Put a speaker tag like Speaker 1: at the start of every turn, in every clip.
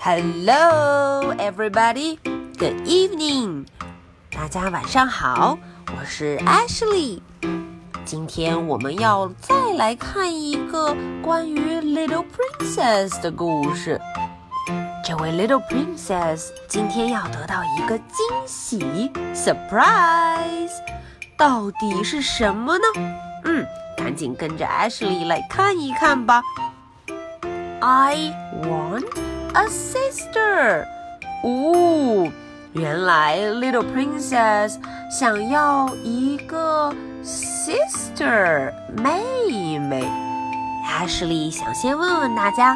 Speaker 1: Hello, everybody. Good evening. 大家晚上好，我是 Ashley。今天我们要再来看一个关于 Little Princess 的故事。这位 Little Princess 今天要得到一个惊喜，surprise，到底是什么呢？嗯，赶紧跟着 Ashley 来看一看吧。 I want a sister。哦，原来 Little Princess 想要一个 sister 妹妹。Ashley 想先问问大家。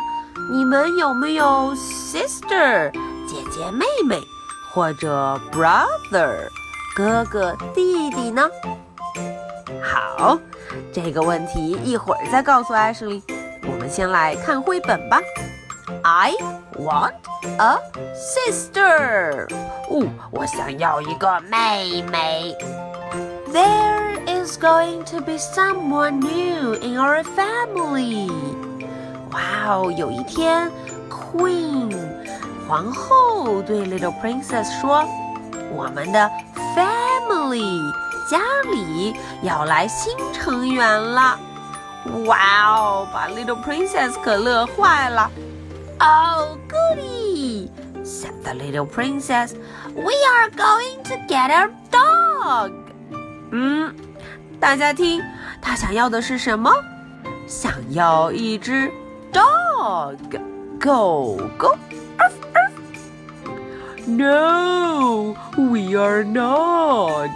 Speaker 1: 你们有没有 sister 姐姐妹妹，或者 brother 哥哥弟弟呢？好，这个问题一会儿再告诉 Ashley。我们先来看绘本吧。I want a sister。哦，我想要一个妹妹。There is going to be someone new in our family. 哇哦！有一天，Queen 皇后对 Little Princess 说：“我们的 family 家里要来新成员了。” 哇哦！把 Little Princess 可乐坏了。Oh goody! said the Little Princess. We are going to get a dog. 嗯，大家听，她想要的是什么？想要一只。dog. Go, go. Arf, arf. No, we are not.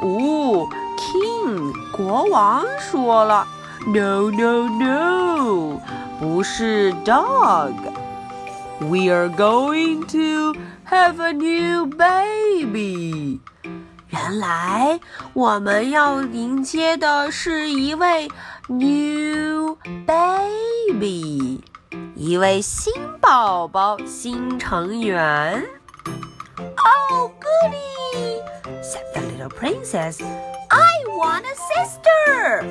Speaker 1: 哦，King 国王说了 ，No, no, no，不是 dog。We are going to have a new baby. 原来我们要迎接的是一位 new baby，一位新宝宝、新成员。Oh goody! said the little princess. I want a sister.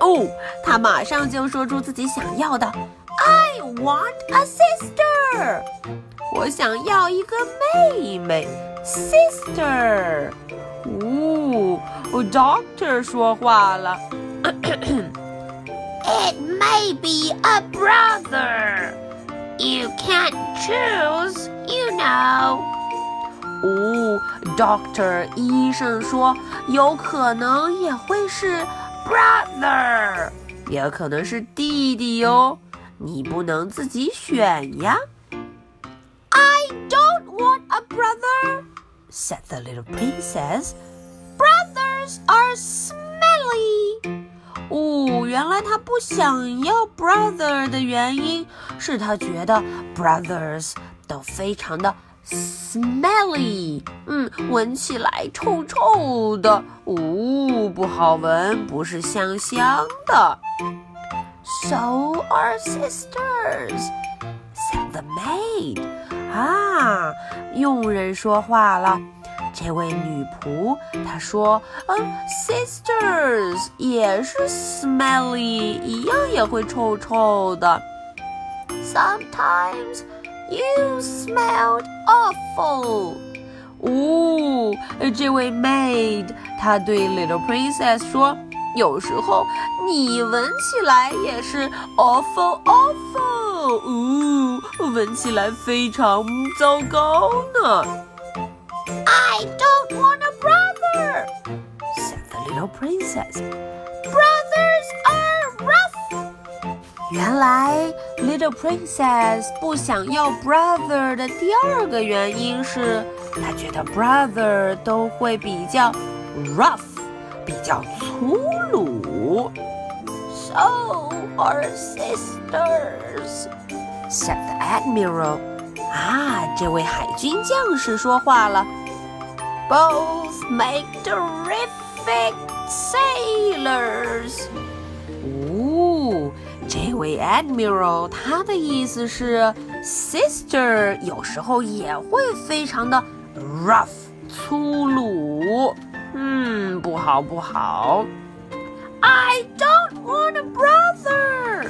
Speaker 1: 哦，他马上就说出自己想要的。I want a sister. 我想要一个妹妹，sister。哦，Doctor 说话了。It may be a brother. You can't choose, you know. 哦，Doctor 医生说，有可能也会是 brother，也可能是弟弟哟。你不能自己选呀。I don't want a brother said the little princess. Brothers are smelly. 哦，原来她不想要 brother 的原因是她觉得 brothers 都非常的 smelly，嗯，闻起来臭臭的，哦，不好闻，不是香香的。So are sisters, said the maid. 啊，佣人说话了。这位女仆她说：“嗯，sisters 也是 smelly，一样也会臭臭的。Sometimes you smelled awful。”哦，这位 maid 她对 little princess 说：“有时候你闻起来也是 awful awful。”哦。闻起来非常糟糕呢。I don't want a brother," said the little princess. "Brothers are rough." 原来 Little princess 不想要 brother 的第二个原因是，她觉得 brother 都会比较 rough，比较粗鲁。So are sisters said the admiral. 啊，这位海军将士说话了。Both make terrific sailors. 哦，这位 admiral 他的意思是，sister 有时候也会非常的 rough 粗鲁。嗯，不好不好。I don't want a brother.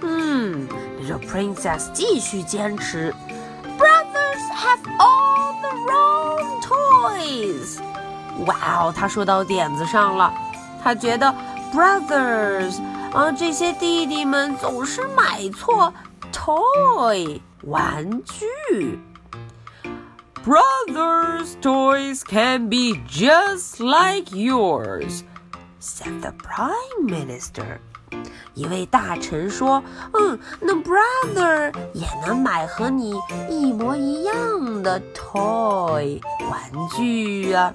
Speaker 1: 嗯。Little Princess 继续坚持 all the wrong toys。哇哦，他说到点子上了。他觉得 brothers 啊，这些弟弟们总是买错 toy 玩具。Brothers' toys can be just like yours, said the Prime Minister. 一位大臣说：“嗯，那 brother 也能买和你一模一样的 toy 玩具啊。”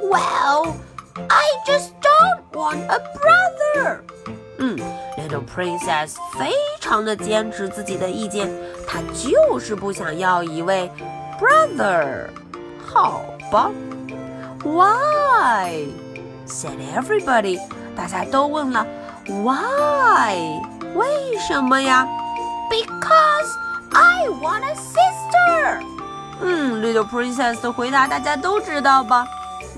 Speaker 1: Well, I just Don't want a brother. 嗯，Little Princess 非常的坚持自己的意见，她就是不想要一位 brother。好吧，Why? said everybody. 大家都问了。Why？为什么呀？Because I want a sister。嗯，Little Princess 的回答大家都知道吧？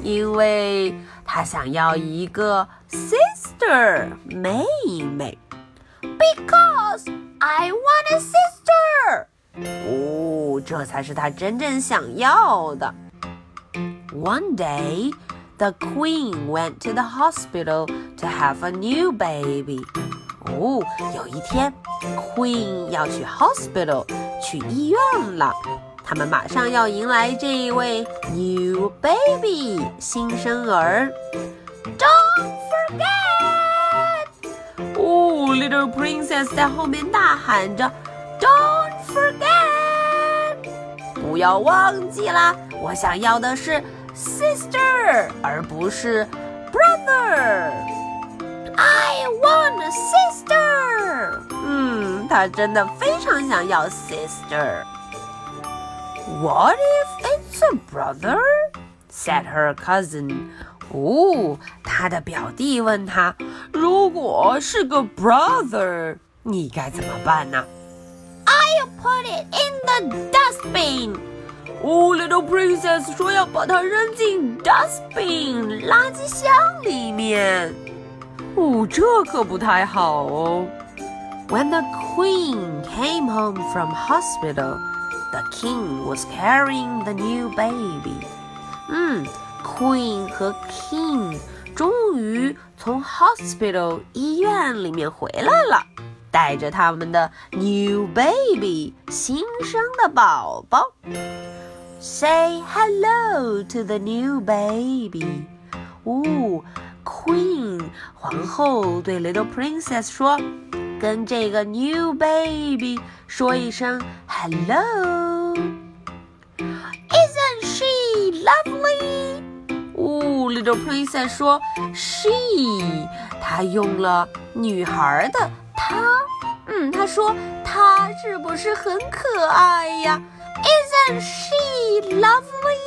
Speaker 1: 因为她想要一个 sister 妹妹。Because I want a sister。哦，这才是她真正想要的。One day。the queen went to the hospital to have a new baby. 哦，有一天，Queen 要去 hospital 去医院了。 他们马上要迎来这一位 new baby 新生儿。Don't forget！哦，Little Princess 在后面大喊着：“Don't forget！不要忘记啦！我想要的是。” sister，而不是 brother。I want sister。嗯，他真的非常想要 sister。What if it's a brother? said her cousin. 哦，他的表弟问他，如果是个 brother，你该怎么办呢？I'll put it in the dustbin. 哦，Little Princess 说要把它扔进 dustbin 垃圾箱里面。哦，这可不太好哦。When the Queen came home from hospital, the King was carrying the new baby. 嗯，Queen 和 King 终于从 hospital 医院里面回来了，带着他们的 new baby 新生的宝宝。Say hello to the new baby. 哦，Queen 皇后对 Little Princess 说：“ 跟这个 new baby 说一声 hello。” Isn't she lovely? 哦，Little Princess 说：“She，她用了女孩的她。嗯，她说她是不是很可爱呀？” Isn't she lovely?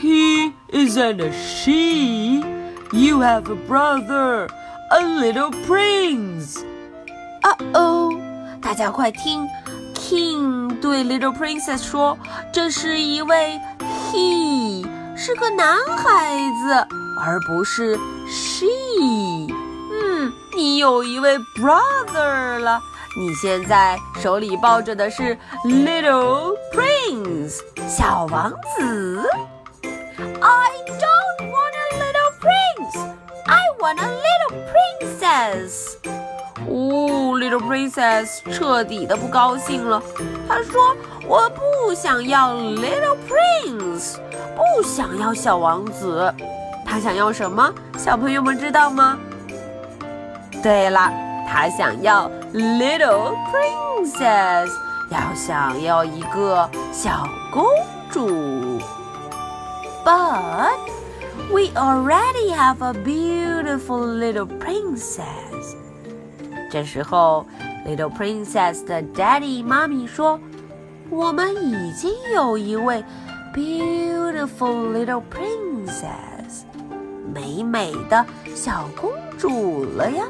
Speaker 2: He isn't a she. You have a brother, a little prince.
Speaker 1: Uh oh！大家快听，King 对 Little Princess 说：“这是一位 he，是个男孩子，而不是 she。嗯，你有一位 brother 了。”你现在手里抱着的是 Little Prince 小王子。I don't want a little prince. I want a little Yes，哦，Little Princess 彻底的不高兴了。她说：“我不想要 Little Prince，不想要小王子。她想要什么？小朋友们知道吗？对了。”他想要 little princess，要想要一个小公主。But we already have a beautiful little princess。这时候，little princess 的 daddy 妈咪说：“我们已经有一位 beautiful little princess，美美的小公主了呀。”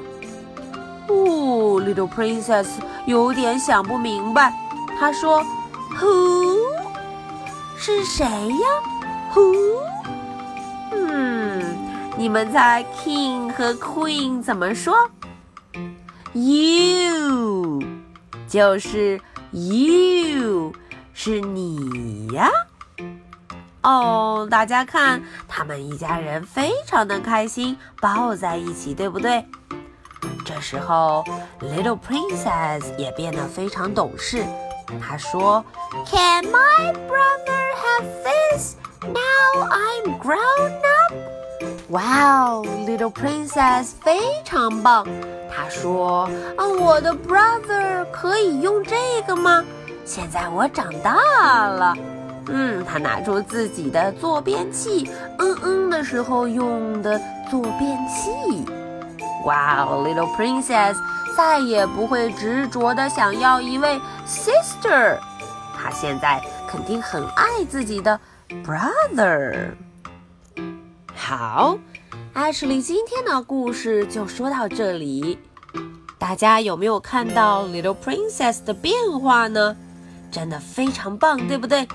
Speaker 1: 哦，Little Princess 有点想不明白。她说：“Who？是谁呀？Who？你们猜 King 和 Queen 怎么说？You，就是 You，是你呀。哦，大家看，他们一家人非常的开心，抱在一起，对不对？这时候，Little Princess 也变得非常懂事。她说：“Can my brother have this now I'm grown up？” Wow, Little Princess 非常棒。她说：“啊，我的 brother 可以用这个吗？现在我长大了。”嗯，他拿出自己的坐便器，嗯嗯的时候用的坐便器。哇哦，Little Princess 再也不会执着的想要一位 sister，她现在肯定很爱自己的 brother。好，Ashley 今天的故事就说到这里。大家有没有看到 Little Princess 的变化呢？真的非常棒，对不对？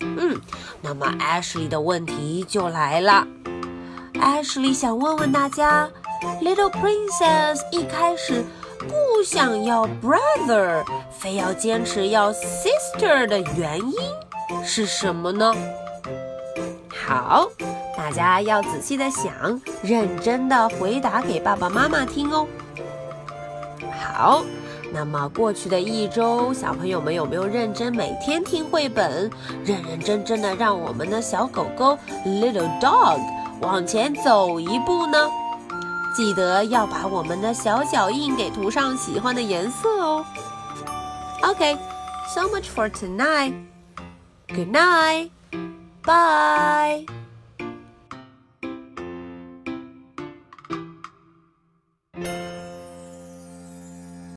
Speaker 1: 嗯，那么 Ashley 的问题就来了。Ashley 想问问大家，Little Princess 一开始不想要 brother，非要坚持要 sister 的原因是什么呢？好，大家要仔细的想，认真的回答给爸爸妈妈听哦。好。那么过去的一周，小朋友们有没有认真每天听绘本，认认真真的让我们的小狗狗 Little Dog 往前走一步呢？记得要把我们的小脚印给涂上喜欢的颜色哦。OK，so much for tonight. Good night. Bye.